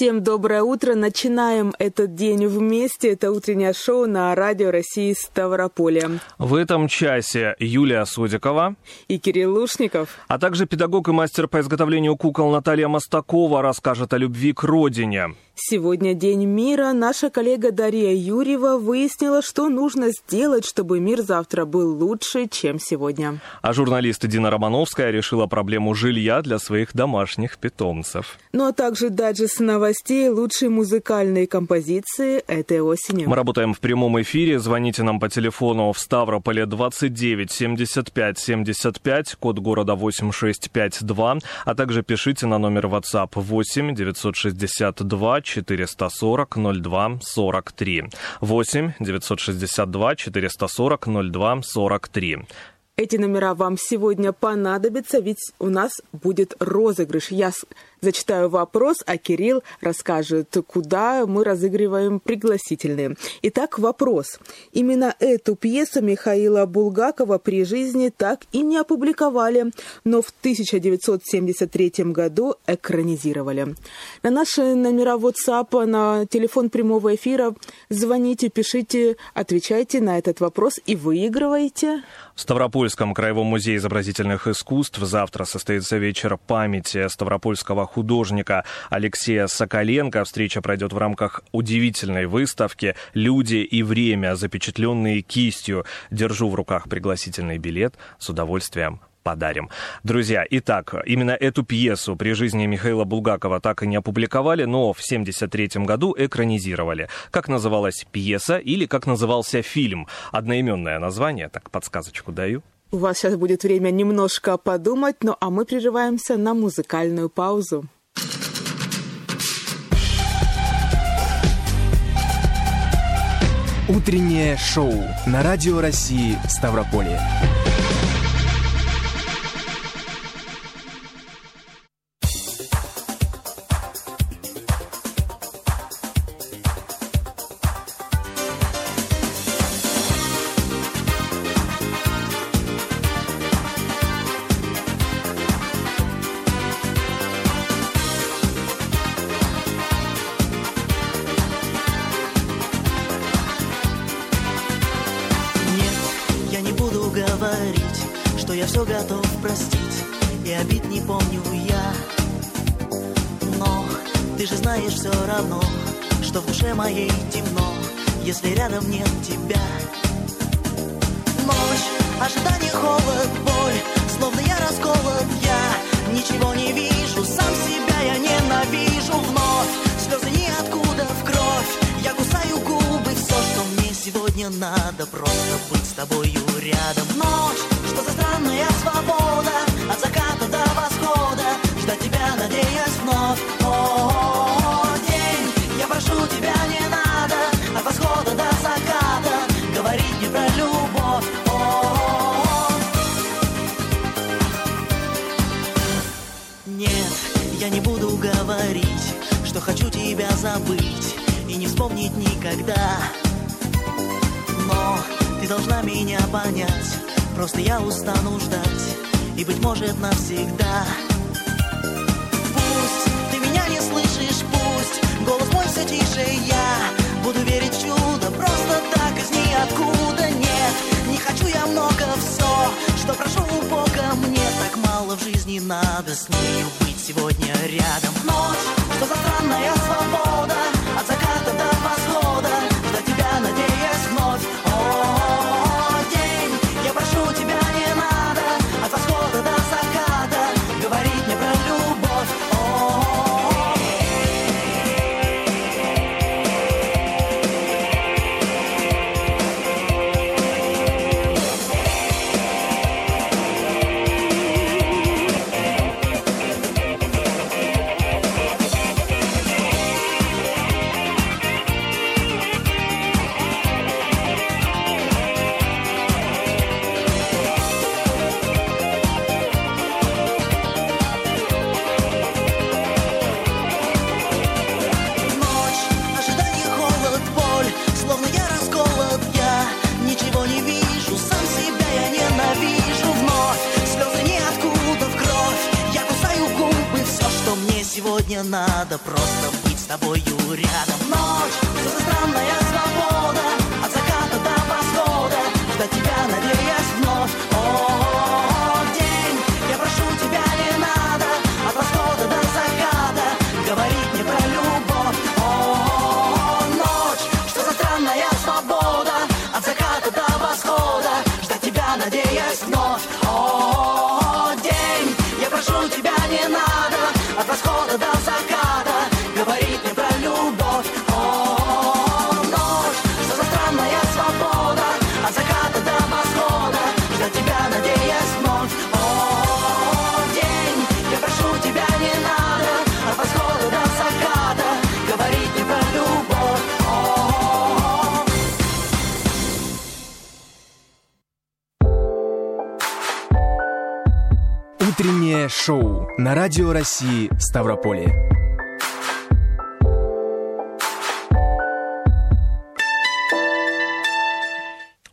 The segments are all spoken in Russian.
Всем доброе утро. Начинаем этот день вместе. Это утреннее шоу на Радио России Ставрополя. В этом часе Юлия Судикова и Кирилл Лушников. А также педагог и мастер по изготовлению кукол Наталья Мостакова расскажет о любви к родине. Сегодня День мира. Наша коллега Дарья Юрьева выяснила, что нужно сделать, чтобы мир завтра был лучше, чем сегодня. А журналист Дина Романовская решила проблему жилья для своих домашних питомцев. Ну а также дайджест новостей, лучшие музыкальные композиции этой осени. Мы работаем в прямом эфире. Звоните нам по телефону в Ставрополе 29 75 75, код города 8652, а также пишите на номер WhatsApp 8 962 440 02 43. 8 962 440 02 43. Эти номера вам сегодня понадобятся, ведь у нас будет розыгрыш. Я зачитаю вопрос, а Кирилл расскажет, куда мы разыгрываем пригласительные. Итак, вопрос. Именно эту пьесу Михаила Булгакова при жизни так и не опубликовали, но в 1973 году экранизировали. На наши номера WhatsApp, на телефон прямого эфира звоните, пишите, отвечайте на этот вопрос и выигрывайте. В Ставропольском краевом музее изобразительных искусств завтра состоится вечер памяти Ставропольского художника Алексея Соколенко. Встреча пройдет в рамках удивительной выставки «Люди и время», запечатленные кистью. Держу в руках пригласительный билет. С удовольствием подарим. Друзья, итак, именно эту пьесу при жизни Михаила Булгакова так и не опубликовали, но в 1973 году экранизировали. Как называлась пьеса или как назывался фильм? Одноименное название, так подсказочку даю. У вас сейчас будет время немножко подумать, ну а мы прерываемся на музыкальную паузу. Утреннее шоу на Радио России Ставрополье. я все готов простить, и обид не помню я. Но ты же знаешь все равно, что в душе моей темно, если рядом нет тебя. Ночь, ожидание, холод, боль, словно я расколот, я ничего не вижу, сам себя я ненавижу вновь, слезы ниоткуда в кровь сегодня надо просто быть с тобою рядом. Ночь, что за странная свобода, от заката до восхода, ждать тебя, надеясь вновь. О, -о, -о, -о день, я прошу тебя, не надо, от восхода до заката, говорить не про любовь. О, -о, -о. Нет, я не буду говорить, что хочу тебя забыть и не вспомнить никогда должна меня понять. Просто я устану ждать И, быть может, навсегда. Пусть ты меня не слышишь, пусть Голос мой все тише. Я Буду верить в чудо Просто так из ниоткуда. Нет, не хочу я много все Что прошу у Бога. Мне так мало в жизни надо С нею быть сегодня рядом. Ночь, что за странная свобода От заката до восхода надо просто быть с тобою рядом. Утреннее шоу на Радио России Ставрополье.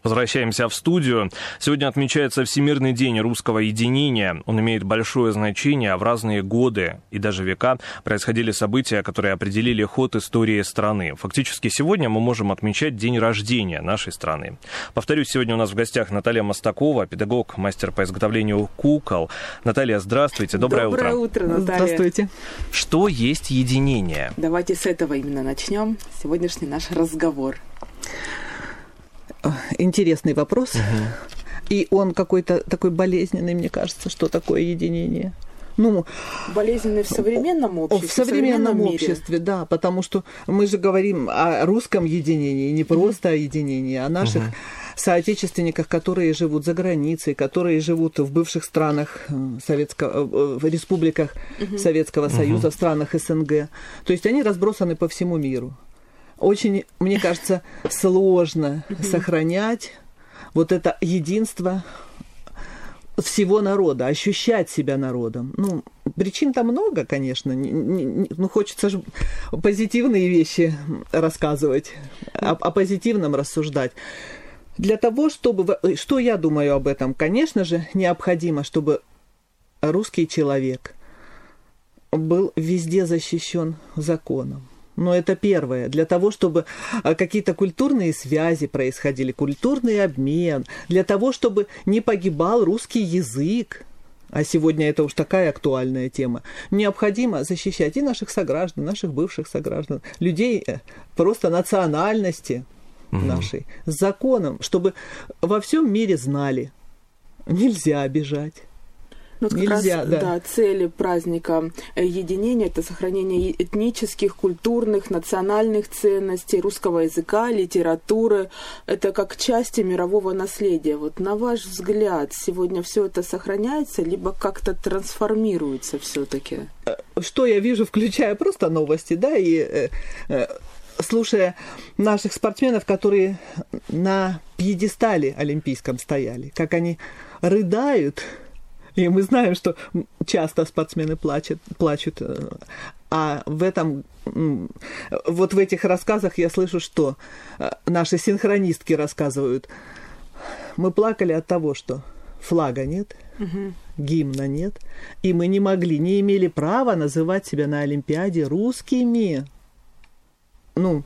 Возвращаемся в студию. Сегодня отмечается Всемирный день русского единения. Он имеет большое значение, а в разные годы и даже века происходили события, которые определили ход истории страны. Фактически сегодня мы можем отмечать день рождения нашей страны. Повторюсь, сегодня у нас в гостях Наталья Мостакова, педагог, мастер по изготовлению кукол. Наталья, здравствуйте, доброе, Доброе утро. утро, Наталья. Здравствуйте. Что есть единение? Давайте с этого именно начнем сегодняшний наш разговор. Интересный вопрос. И он какой-то такой болезненный, мне кажется, что такое единение. Ну, Болезненный в современном обществе, в современном мире. обществе, да, потому что мы же говорим о русском единении, не просто о единении, а о наших соотечественниках, которые живут за границей, которые живут в бывших странах э, Советского, э, в республиках Советского Союза, в странах СНГ. То есть они разбросаны по всему миру. Очень, мне кажется, сложно сохранять вот это единство всего народа, ощущать себя народом. Ну, причин там много, конечно. Не- не- не- ну, хочется же позитивные вещи рассказывать, о, о позитивном рассуждать. Для того, чтобы... в- Что я думаю об этом? Конечно же, необходимо, чтобы русский человек был везде защищен законом. Но это первое. Для того, чтобы а, какие-то культурные связи происходили, культурный обмен, для того, чтобы не погибал русский язык, а сегодня это уж такая актуальная тема, необходимо защищать и наших сограждан, наших бывших сограждан, людей э, просто национальности нашей, с законом, чтобы во всем мире знали, нельзя обижать. Ну, вот как Нельзя, раз, да. цели праздника э, единения это сохранение этнических, культурных, национальных ценностей, русского языка, литературы. Это как части мирового наследия. Вот на ваш взгляд, сегодня все это сохраняется, либо как-то трансформируется все-таки? что я вижу, включая просто новости, да, и э, э, слушая наших спортсменов, которые на пьедестале олимпийском стояли, как они рыдают, и мы знаем, что часто спортсмены плачут, плачут, э, а в этом, вот в этих рассказах я слышу, что э, наши синхронистки рассказывают, мы плакали от того, что флага нет, гимна нет, и мы не могли, не имели права называть себя на Олимпиаде русскими. Ну,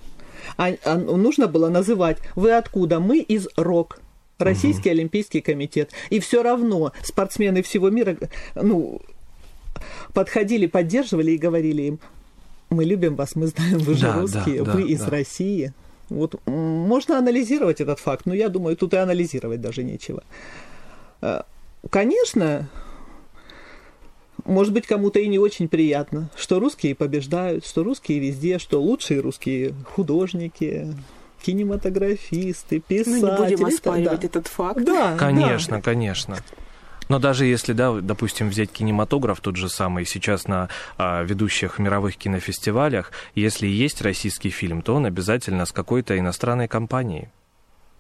а, а нужно было называть «Вы откуда?» Мы из РОК. Российский Олимпийский комитет. И все равно спортсмены всего мира ну, подходили, поддерживали и говорили им, мы любим вас, мы знаем, вы же Да, да, русские, да, вы из да. России. Вот можно анализировать этот факт, но я думаю, тут и анализировать даже нечего. Э, Конечно, может быть, кому-то и не очень приятно, что русские побеждают, что русские везде, что лучшие русские художники, кинематографисты, писатели. Ну, не будем оспаривать да. этот факт. Да, Конечно, конечно. Но даже если, да, допустим, взять кинематограф тот же самый, сейчас на а, ведущих мировых кинофестивалях, если есть российский фильм, то он обязательно с какой-то иностранной компанией.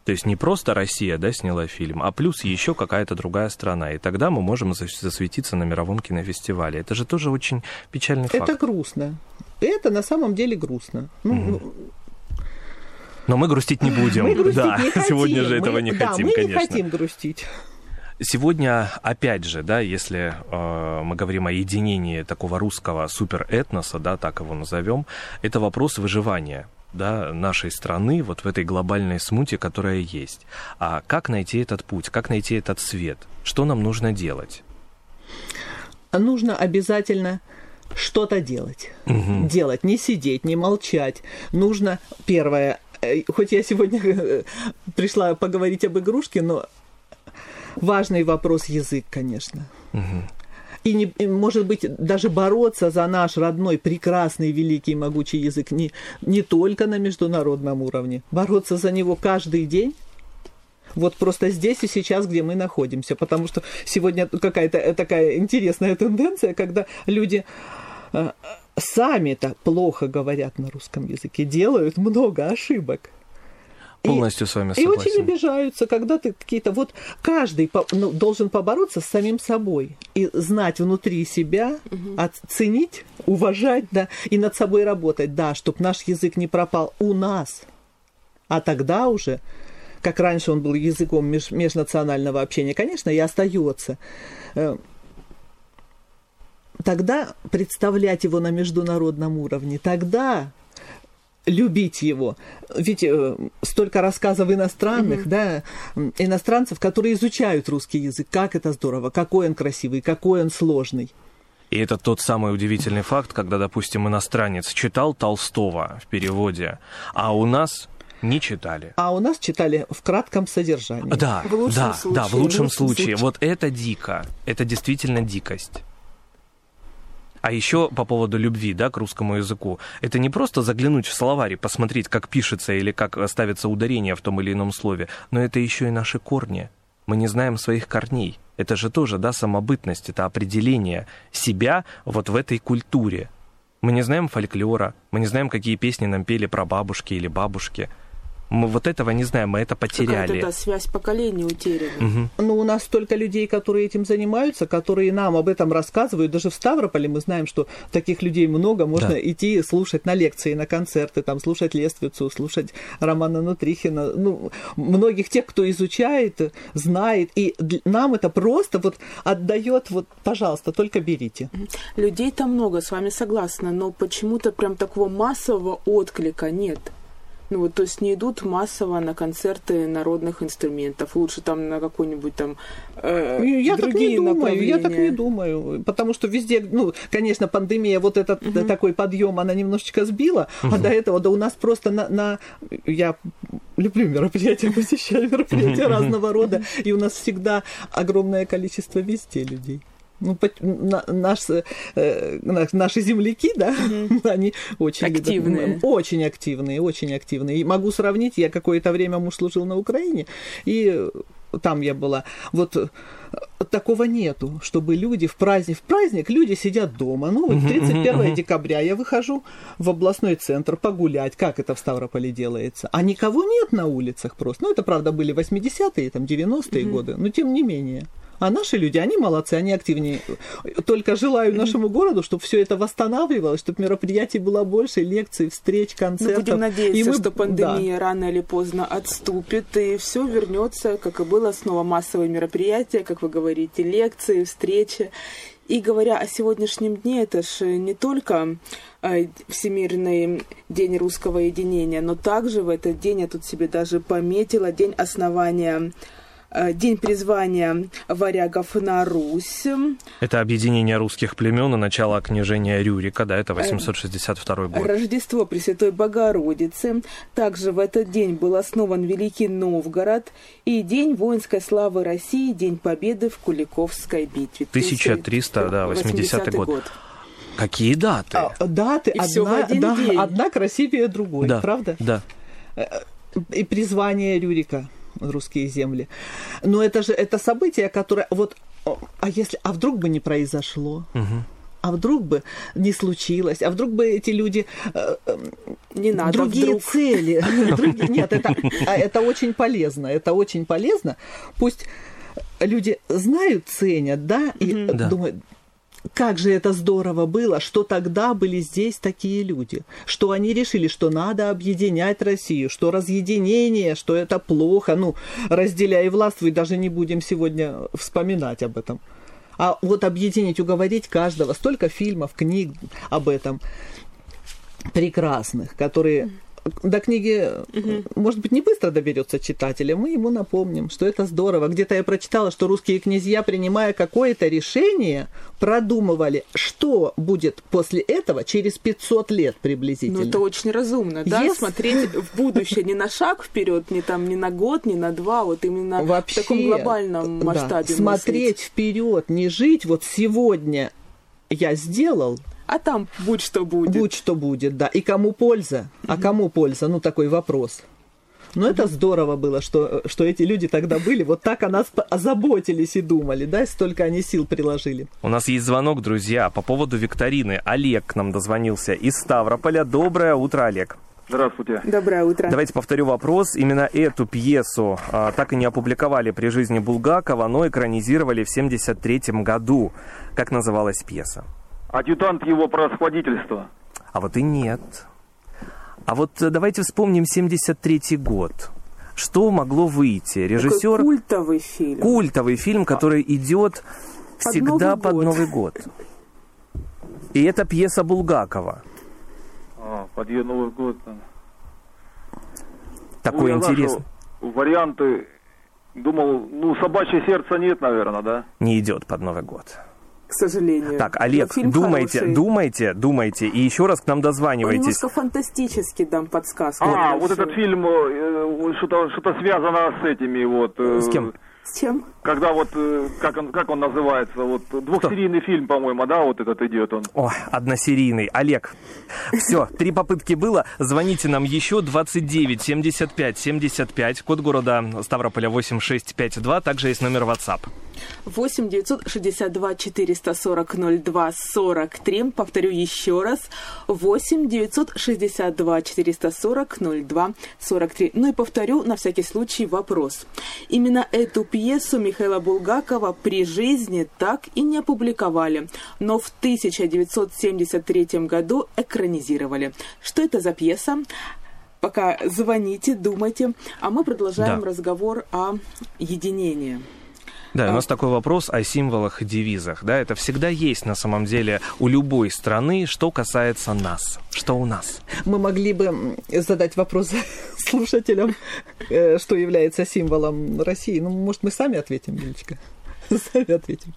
То есть не просто Россия, да, сняла фильм, а плюс еще какая-то другая страна. И тогда мы можем зас- засветиться на мировом кинофестивале. Это же тоже очень печальный да. факт. Это грустно. Это на самом деле грустно. Ну, ну, Но мы грустить не будем. мы грустить да, не хотим. сегодня же Мы- этого не да, хотим, мы конечно. не хотим грустить. Сегодня, опять же, да, если э, мы говорим о единении такого русского суперэтноса, да, так его назовем, это вопрос выживания да, нашей страны вот в этой глобальной смуте, которая есть. А как найти этот путь, как найти этот свет? Что нам нужно делать? Нужно обязательно что-то делать. Мгм. Делать, не сидеть, не молчать. Нужно, первое, хоть я сегодня э, пришла поговорить об игрушке, но важный вопрос язык, конечно. И, не, и, может быть, даже бороться за наш родной, прекрасный, великий, могучий язык не, не только на международном уровне. Бороться за него каждый день. Вот просто здесь и сейчас, где мы находимся. Потому что сегодня какая-то э, такая интересная тенденция, когда люди э, сами-то плохо говорят на русском языке, делают много ошибок. И- Полностью с вами и очень согласен. обижаются, когда ты какие-то... Вот каждый по- ну, должен побороться с самим собой и знать внутри себя, оценить, уважать, да, и над собой работать, да, чтобы наш язык не пропал у нас. А тогда уже, как раньше он был языком меж- межнационального общения, конечно, и остается. Тогда представлять его на международном уровне, тогда любить его. Ведь э, столько рассказов иностранных, да, м, иностранцев, которые изучают русский язык. Как это здорово, какой он красивый, какой он сложный. И это тот самый удивительный факт, когда, допустим, иностранец читал Толстого в переводе, а у нас не читали. А у нас читали в кратком содержании. Да, В лучшем да, случае. да, в лучшем В лучшем случае. случае. Вот это дико. Это действительно дикость. А еще по поводу любви, да, к русскому языку. Это не просто заглянуть в словарь и посмотреть, как пишется или как ставится ударение в том или ином слове, но это еще и наши корни. Мы не знаем своих корней. Это же тоже, да, самобытность, это определение себя вот в этой культуре. Мы не знаем фольклора, мы не знаем, какие песни нам пели про бабушки или бабушки. Мы вот этого не знаем, мы это потеряли. Какая-то да, связь поколений утеряна. Мгм. Ну, у нас столько людей, которые этим занимаются, которые нам об этом рассказывают. Даже в Ставрополе мы знаем, что таких людей много. Можно Да. идти слушать на лекции, на концерты, там, слушать Лествицу, слушать Романа Нутрихина. Ну, многих тех, кто изучает, знает. И нам это просто вот отдает, вот, пожалуйста, только берите. Людей там много, с вами согласна, но почему-то прям такого массового отклика нет. Ну вот, то есть не идут массово на концерты народных инструментов. Лучше там на какой-нибудь там э, Я так не другие думаю, я так не думаю. Потому что везде, ну, конечно, пандемия, вот этот э, такой подъем, она немножечко сбила, а до этого, да у нас просто на, на- я люблю мероприятия, посещаю мероприятия разного рода, и у нас всегда огромное количество везде людей. Ну, на- наш, э, на- наши земляки, да, они очень любят- Активные. очень активные, очень активные. И могу сравнить, я какое-то время муж служил на Украине, и там я была. Вот э, такого нету, чтобы люди в праздник, в праздник люди сидят дома. Ну, вот 31 декабря я выхожу в областной центр погулять, как это в Ставрополе делается. А никого нет на улицах просто. Ну, это, правда, были 80-е, там, 90-е годы, но тем не менее. А наши люди, они молодцы, они активнее. Только желаю нашему городу, чтобы все это восстанавливалось, чтобы мероприятий было больше, лекций, встреч, Ну, концертов. будем надеяться, И мы- что да. пандемия рано или поздно отступит, и все вернется, как и было, снова массовые мероприятия, как вы говорите, лекции, встречи. И говоря о сегодняшнем дне, это же не только э, Всемирный день русского единения, но также в этот день я тут себе даже пометила день основания День призвания варягов на Русь. Это объединение русских племен и начало княжения Рюрика, да, это 862 год. Рождество Пресвятой Богородицы. Также в этот день был основан Великий Новгород и День воинской славы России, День Победы в Куликовской битве. 1300, да, 80-й год. Какие даты? А, Даты, И одна, один да, день. одна красивее другой, да, правда? Да. и призвание Рюрика русские земли. Но это же это событие, которое вот а если а вдруг бы не произошло? А вдруг бы не случилось? А вдруг бы эти люди э, э, Не надо другие вдруг. цели? Другие- Нет, это, а это очень полезно. Это очень полезно. Пусть люди знают, ценят, да, и думают, как же это здорово было, что тогда были здесь такие люди, что они решили, что надо объединять Россию, что разъединение, что это плохо, ну, разделяй властвуй, даже не будем сегодня вспоминать об этом. А вот объединить, уговорить каждого, столько фильмов, книг об этом прекрасных, которые до книги, может быть, не быстро доберется читателя, мы ему напомним, что это здорово. Где-то я прочитала, что русские князья, принимая какое-то решение, продумывали, что будет после этого через 500 лет приблизительно. Ну, это очень разумно, да, Yes. смотреть в будущее не на шаг вперед, не там, не на год, не на два, вот именно Вообще, в таком глобальном да, масштабе смотреть мыслить. вперед, не жить вот сегодня я сделал, А там будь что будет. будь что будет, да. И кому польза? А кому польза? Ну, такой вопрос. Но это здорово было, что, что эти люди тогда были, вот так о нас озаботились и думали, да, столько они сил приложили. У нас есть звонок, друзья, по поводу викторины. Олег к нам дозвонился из Ставрополя. Доброе утро, Олег. Здравствуйте. Доброе утро. Давайте повторю вопрос. Именно эту пьесу а, так и не опубликовали при жизни Булгакова, но экранизировали в 1973 году. Как называлась пьеса? Адъютант его превосходительства. А вот и нет. А вот э, давайте вспомним 73 год. Что могло выйти? Такой Режиссер культовый фильм. культовый фильм, который идет всегда Новый под год. Новый год. И это пьеса Булгакова. А, под ее Новый год. Такой Ну, знаю, интересный. что Варианты, думал, ну, собачье сердце нет, наверное, да? Не идет под Новый год. К сожалению. Так, Олег, фильм думайте, хороший. думайте, думайте. И еще раз к нам дозванивайтесь. немножко фантастически дам подсказку. А, вот этот фильм, э, что-то что связано с этими вот. э, С кем? С чем? Когда вот, э, как он, как он называется, вот двухсерийный фильм, по-моему, да, вот этот идет он. О, односерийный. Олег. Все, три попытки было. Звоните нам еще 29 75 75, код города Ставрополя 8652. Также есть номер WhatsApp. 8 962 440 02 43. Повторю еще раз. 8 962 440 02 43. Ну и повторю на всякий случай вопрос. Именно эту пьесу Михаила Булгакова при жизни так и не опубликовали, но в 1973 году экранизировали. Что это за пьеса? Пока звоните, думайте, а мы продолжаем Да. разговор о единении. Да, А. у нас такой вопрос о символах и девизах. Да, это всегда есть на самом деле у любой страны, что касается нас. Что у нас? Мы могли бы задать вопрос слушателям, э, что является символом России. Ну, может, мы сами ответим, Юлечка? Сами ответим.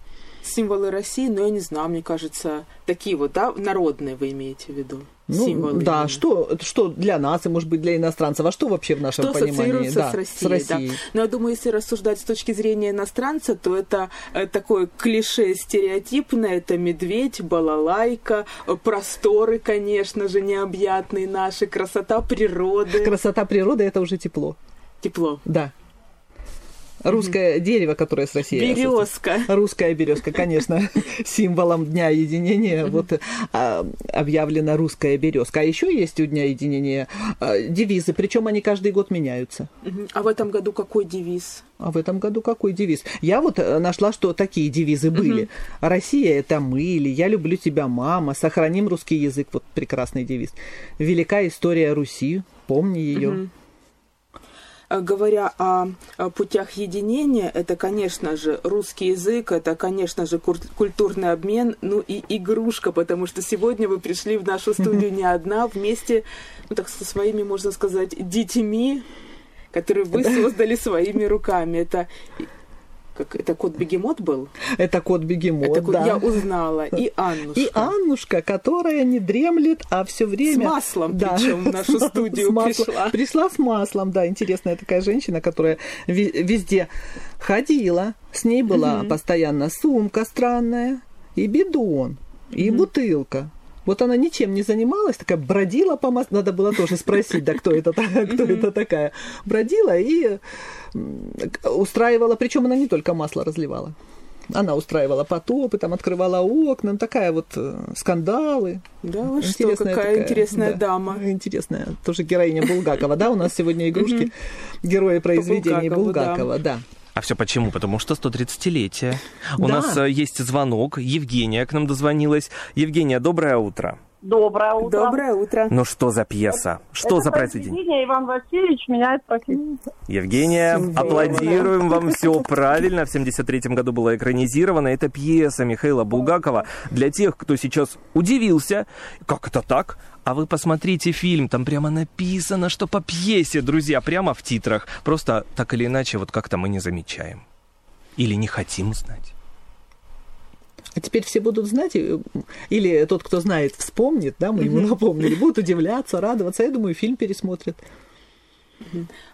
Символы России, но я не знаю, мне кажется, такие вот, да, народные вы имеете в виду? Ну, Символы. да, именно. что, что для нас и, может быть, для иностранцев, а что вообще в нашем Что понимании? да, с Россией, да. Россией. Но я думаю, если рассуждать с точки зрения иностранца, то это э, такое клише стереотипное, это медведь, балалайка, э, просторы, конечно же, необъятные наши, красота природы, Красота природы – это уже тепло. тепло. Да. Русское дерево, которое с Россией. Березка. Русская березка, конечно, символом Дня единения. Вот а, объявлена русская березка. А еще есть у Дня единения а, девизы, причем они каждый год меняются. А в этом году какой девиз? А в этом году какой девиз? Я вот э, нашла, что такие девизы были. Россия это мы, или Я люблю тебя, мама. Сохраним русский язык. Вот прекрасный девиз. Велика история Руси. Помни ее. Э, Говоря о, о путях единения, это, конечно же, русский язык, это, конечно же, культурный обмен, ну и игрушка, потому что сегодня вы пришли в нашу студию не одна, вместе, ну так со своими, можно сказать, детьми, которые вы создали своими руками. Это как это кот бегемот был? Это кот бегемот. это кот, да. я узнала. И Аннушка. И Аннушка, которая не дремлет, а все время... С маслом причем в нашу студию пришла. Пришла с маслом, да, интересная такая женщина, которая везде ходила. С ней была постоянно сумка странная, и бидон, и бутылка. Вот она ничем не занималась, такая бродила по маслу. Надо было тоже спросить, да, кто это, кто это такая. Бродила и устраивала, причем она не только масло разливала. Она устраивала потопы, там открывала окна, ну, такая вот э, скандалы. Да, вы что, Интересная какая такая, интересная да, дама. Интересная, тоже героиня Булгакова, да, у нас сегодня игрушки, герои произведений. Булгакова, да. А все почему? Потому что 130-летие. У Да. нас э, есть звонок. Евгения к нам дозвонилась. Евгения, доброе утро. Доброе утро. Доброе утро. Ну что за пьеса? Что Это за произведение? произведение Иван Васильевич меняет профессию. Евгения, Символ. аплодируем вам, все правильно. В 73-м году была экранизирована. Это пьеса Михаила Булгакова. Для тех, кто сейчас удивился, как это так? А вы посмотрите фильм, там прямо написано, что по пьесе, друзья, прямо в титрах. Просто так или иначе, вот как-то мы не замечаем. Или не хотим знать. А теперь все будут знать, и- или тот, кто знает, вспомнит, да, мы ему напомнили, будут удивляться, радоваться. Я думаю, фильм пересмотрят.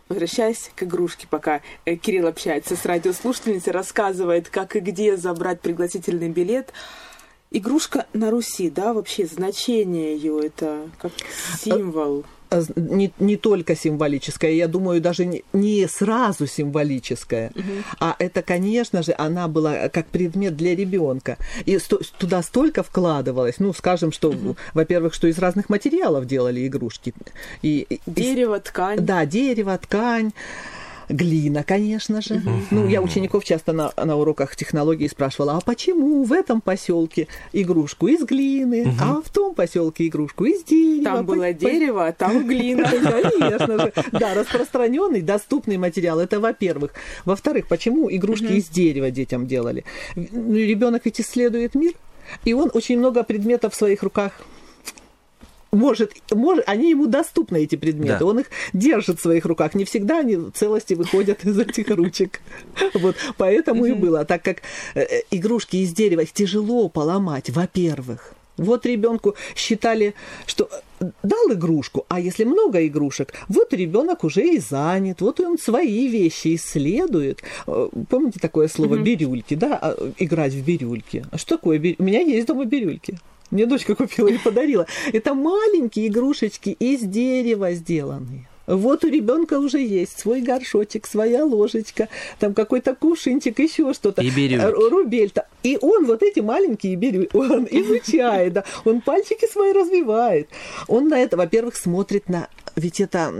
Возвращаясь к игрушке, пока э, Кирилл общается с радиослушательницей, рассказывает, как и где забрать пригласительный билет. Игрушка на Руси, да, вообще значение ее это как символ. А з- Не, не только символическое, я думаю, даже не, не сразу символическое, а это, конечно же, она была как предмет для ребенка. И сто- туда столько вкладывалось, ну, скажем, что, во-первых, что из разных материалов делали игрушки. И, и- Дерево, ткань. Да, дерево, ткань. Глина, конечно же. Ну, я учеников часто на, на уроках технологии спрашивала, а почему в этом поселке игрушку из глины, а в том поселке игрушку из дерева? Там было По- по- дерево, а там глина. Конечно же. Да, распространенный, доступный материал. Это во-первых. Во-вторых, почему игрушки из дерева детям делали? Ну, ребенок ведь исследует мир, и он очень много предметов в своих руках может, может, они ему доступны, эти предметы. Да. Он их держит в своих руках. Не всегда они в целости выходят из этих ручек. Вот, поэтому и было. Так как э, э, игрушки из дерева, их тяжело поломать, во-первых. Вот ребенку считали, что э, дал игрушку, а если много игрушек, вот ребенок уже и занят, вот он свои вещи исследует. Помните такое слово бирюльки, да? А, Играть в бирюльки. А что такое бирюльки? У меня есть дома бирюльки. Мне дочка купила и подарила. Это маленькие игрушечки из дерева сделанные. Вот у ребенка уже есть свой горшочек, своя ложечка, там какой-то кувшинчик, еще что-то. И бирюльки. Э, Рубель-то. И он вот эти маленькие бирюльки, он изучает, да, он пальчики свои развивает. Он на это, во-первых, смотрит на ведь это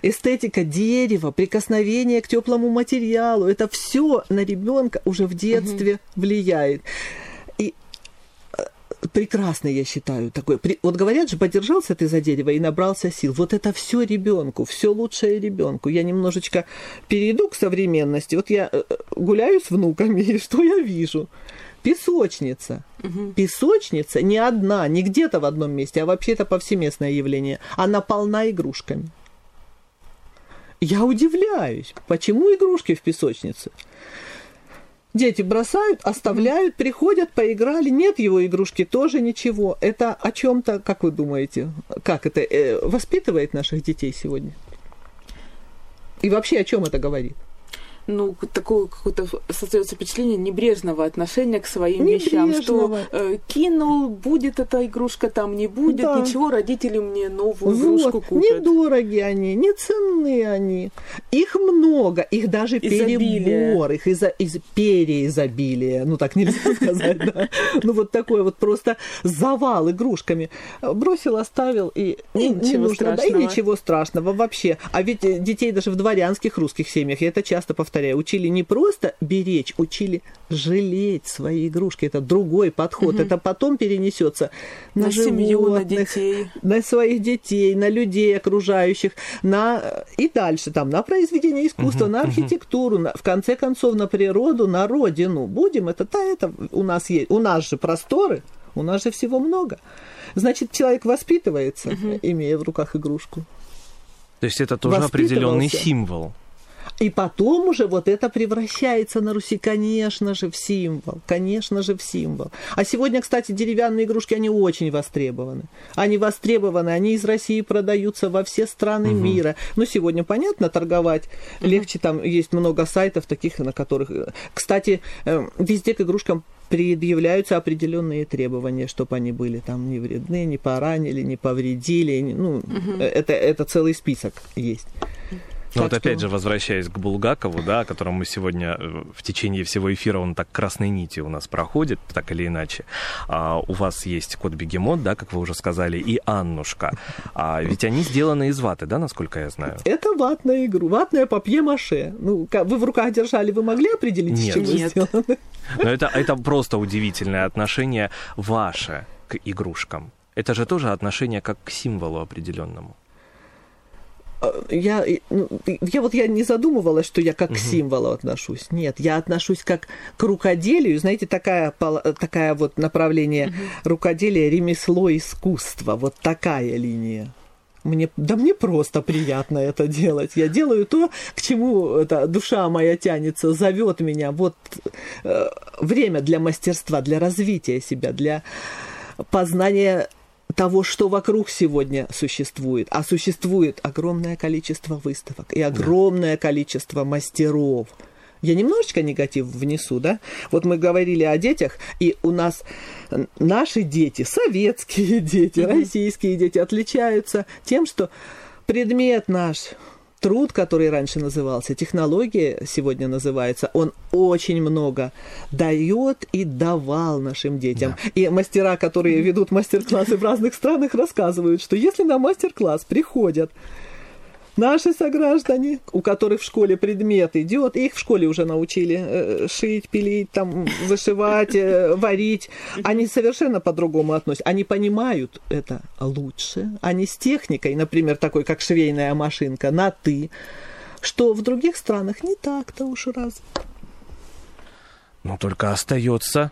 эстетика дерева, прикосновение к теплому материалу, это все на ребенка уже в детстве влияет. И прекрасный, я считаю, такой. Вот говорят же, подержался ты за дерево и набрался сил. Вот это все ребенку, все лучшее ребенку. Я немножечко перейду к современности. Вот я э, гуляю с внуками, и что я вижу? Песочница. Песочница не одна, не где-то в одном месте, а вообще это повсеместное явление. Она полна игрушками. Я удивляюсь, почему игрушки в песочнице? Дети бросают, оставляют, приходят, поиграли. Нет его игрушки, тоже ничего. Это о чем-то, как вы думаете, как это э, воспитывает наших детей сегодня? И вообще о чем это говорит? Ну, такое какое-то создается впечатление небрежного отношения к своим вещам, что э, кинул, будет эта игрушка, там не будет, Да. ничего, родители мне новую игрушку Вот, купят. недороги они, не ценны они. Их много, их даже Изобилие. перебор, их из, из переизобилие. Ну, так нельзя сказать, да. Ну, вот такой вот просто завал игрушками. Бросил, оставил, и не- ничего нужно. Да, и страшного. ничего страшного вообще. А ведь э, детей даже в дворянских русских семьях, я это часто повторяю, учили не просто беречь, учили жалеть свои игрушки. Это другой подход. Это потом перенесется на, На семью, на детей. на своих детей, на людей окружающих, на и дальше там на произведение искусства, на архитектуру, на- в конце концов на природу, на родину. Будем это, да, это у нас есть, у нас же просторы, у нас же всего много. Значит, человек воспитывается, имея в руках игрушку. То есть это тоже определенный символ. И потом уже вот это превращается на Руси, конечно же, в символ. Конечно же, в символ. А сегодня, кстати, деревянные игрушки, они очень востребованы. Они востребованы, они из России продаются во все страны мира. Ну, сегодня, понятно, торговать легче. Там есть много сайтов таких, на которых... э, Кстати, э, везде к игрушкам предъявляются определенные требования, чтобы они были там не вредны, не поранили, не повредили. Ну, э, это, это целый список есть. Ну вот опять же, возвращаясь к Булгакову, да, о котором мы сегодня э, в течение всего эфира, он так красной нитью у нас проходит, так или иначе. А, у вас есть кот Бегемот, да, как вы уже сказали, и Аннушка. А ведь они сделаны из ваты, да, насколько я знаю? Это ватная игру, ватная папье-маше. Ну, вы в руках держали, вы могли определить, Нет. с чего Нет. сделано? Но это, это просто удивительное отношение ваше к игрушкам. Это же тоже отношение как к символу определенному. Я, и, ну, я вот я не задумывалась, что я как к символу отношусь. Нет, я отношусь как к рукоделию. Знаете, такая, такая вот направление рукоделия, ремесло, искусство. Вот такая линия. Мне, да мне просто приятно это делать. Я делаю то, к чему эта душа моя тянется, зовет меня. Вот э, время для мастерства, для развития себя, для познания того, что вокруг сегодня существует. А существует огромное количество выставок и огромное количество мастеров. Я немножечко негатив внесу, да? Вот мы говорили о детях, и у нас наши дети, советские дети, российские дети отличаются тем, что предмет наш, труд, который раньше назывался, технология сегодня называется, он очень много дает и давал нашим детям. И мастера, которые ведут мастер-классы в разных странах, рассказывают, что если на мастер-класс приходят наши сограждане, у которых в школе предмет идет, их в школе уже научили э, шить, пилить, там, вышивать, э, варить, они совершенно по-другому относятся. Они понимают это лучше. Они с техникой, например, такой, как швейная машинка, на «ты», что в других странах не так-то уж раз. Но только остается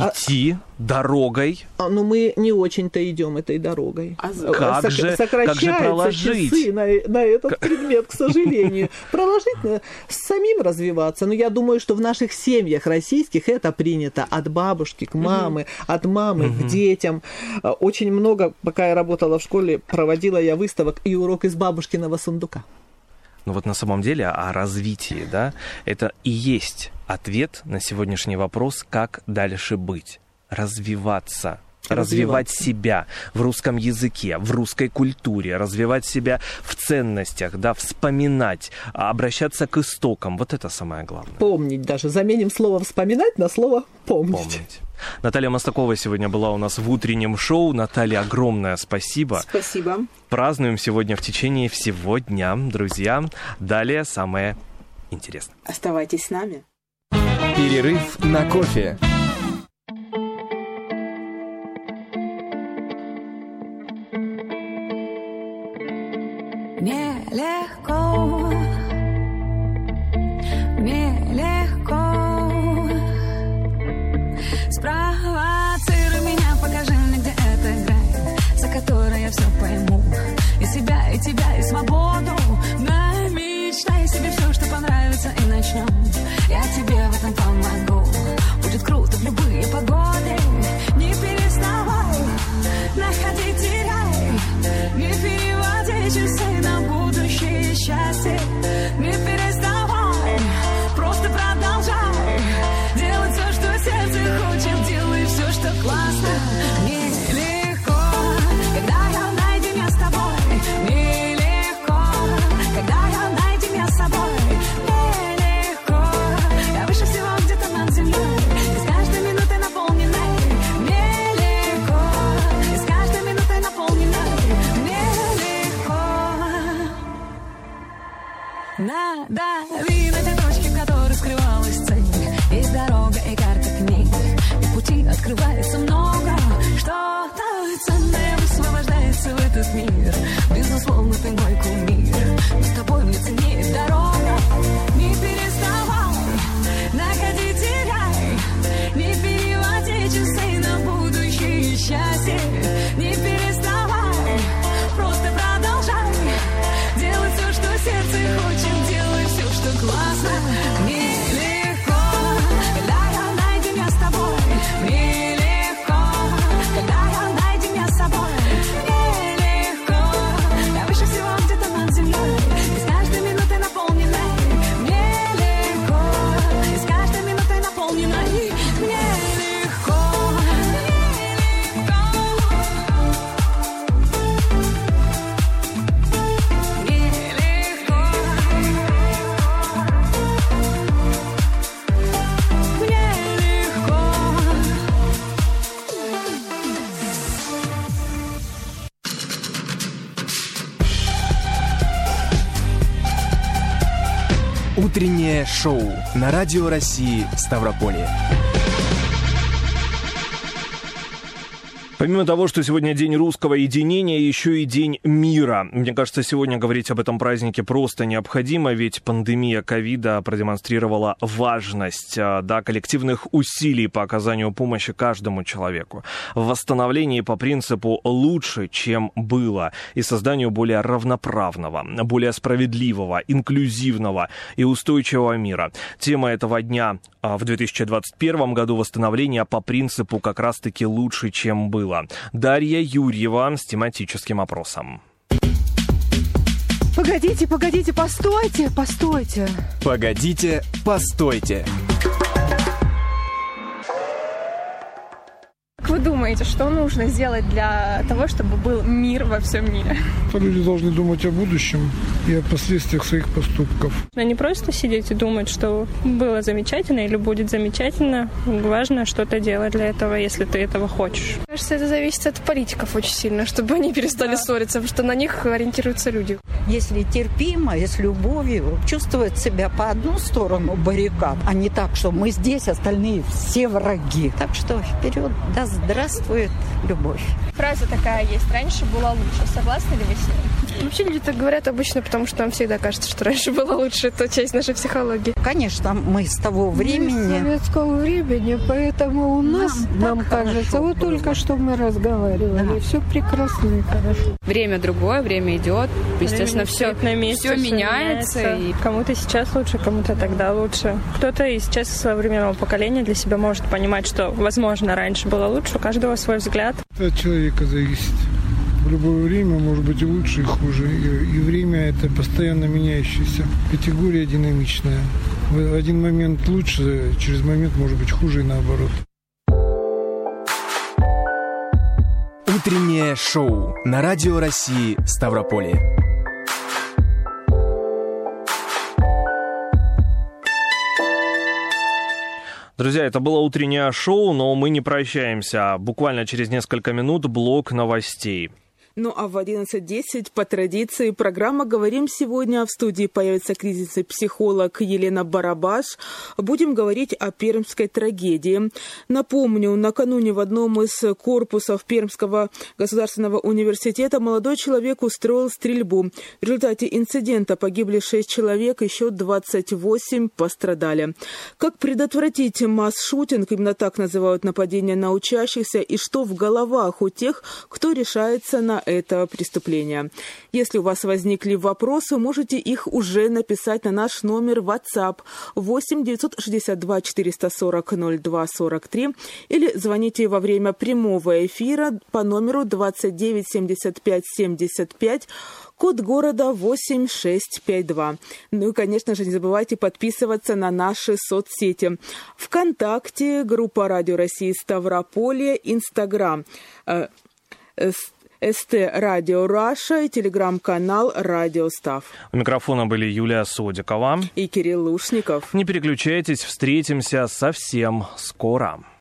А- идти дорогой. А, ну, мы не очень-то идем этой дорогой. А Э, как же- как же проложить? часы на, на этот предмет, к сожалению. Проложить, надо самим развиваться. Но я думаю, что в наших семьях российских это принято от бабушки к мамы, от мамы к детям. А, Очень много, пока я работала в школе, проводила я выставок и урок из бабушкиного сундука. Ну вот на самом деле о развитии, да, это и есть ответ на сегодняшний вопрос, как дальше быть, развиваться. Развивать себя в русском языке, в русской культуре, развивать себя в ценностях, да, вспоминать, обращаться к истокам. Вот это самое главное. Помнить даже. Заменим слово «вспоминать» на слово «помнить». Помнить. Наталья Мостакова сегодня была у нас в утреннем шоу. Наталья, огромное спасибо. Спасибо. Празднуем сегодня в течение всего дня, друзья. Далее самое интересное. Оставайтесь с нами. Перерыв на кофе. Мне Шоу на Радио России Ставрополье. Помимо того, что сегодня день русского единения, еще и день мира. Мне кажется, сегодня говорить об этом празднике просто необходимо, ведь пандемия ковида продемонстрировала важность а, да, коллективных усилий по оказанию помощи каждому человеку. В восстановлении по принципу «лучше, чем было» и созданию более равноправного, более справедливого, инклюзивного и устойчивого мира. Тема этого дня а, в 2021 году восстановление по принципу как раз-таки «лучше, чем было». Дарья Юрьева с тематическим опросом. Погодите, погодите, постойте, постойте. Погодите, постойте. Вы думаете, что нужно сделать для того, чтобы был мир во всем мире? Люди должны думать о будущем и о последствиях своих поступков. Но не просто сидеть и думать, что было замечательно или будет замечательно. Важно что-то делать для этого, если ты этого хочешь. Кажется, это зависит от политиков очень сильно, чтобы они перестали ссориться, потому что на них ориентируются люди. Если терпимо, с любовью, чувствовать себя по одну сторону баррикад, а не так, что мы здесь, остальные все враги. Так что вперед, да здравствует любовь. Фраза такая есть. Раньше было лучше. Согласны ли вы с ней? Вообще люди так говорят обычно, потому что нам всегда кажется, что раньше было лучше. Это часть нашей психологии. Конечно, мы с того времени... Мы с советского времени, поэтому у нас, нам, нам кажется, вот только что мы разговаривали, да. все прекрасно и хорошо. Время другое, время идет, естественно, все, на месте, все меняется. меняется. И... Кому-то сейчас лучше, кому-то тогда лучше. Кто-то и сейчас современного поколения для себя может понимать, что, возможно, раньше было лучше, у каждого свой взгляд. Это от человека зависит. В любое время может быть и лучше, и хуже. И, и время это постоянно меняющаяся категория динамичная. В один момент лучше, через момент может быть хуже и наоборот. Утреннее шоу на Радио России Ставрополье. Друзья, это было утреннее шоу, но мы не прощаемся. Буквально через несколько минут блок новостей. Ну а в 11.10 по традиции программа «Говорим сегодня». В студии появится кризисный психолог Елена Барабаш. Будем говорить о пермской трагедии. Напомню, накануне в одном из корпусов Пермского государственного университета молодой человек устроил стрельбу. В результате инцидента погибли 6 человек, еще 28 пострадали. Как предотвратить масс-шутинг, именно так называют нападения на учащихся, и что в головах у тех, кто решается это преступление. Если у вас возникли вопросы, можете их уже написать на наш номер WhatsApp 8 962 440 02 43 или звоните во время прямого эфира по номеру 29 75 75 код города 8652. Ну и, конечно же, не забывайте подписываться на наши соцсети. ВКонтакте, группа Радио России Ставрополье, Инстаграм. СТ Радио Раша и телеграм-канал Радио Став. У микрофона были Юлия Содикова и Кирилл Лушников. Не переключайтесь, встретимся совсем скоро.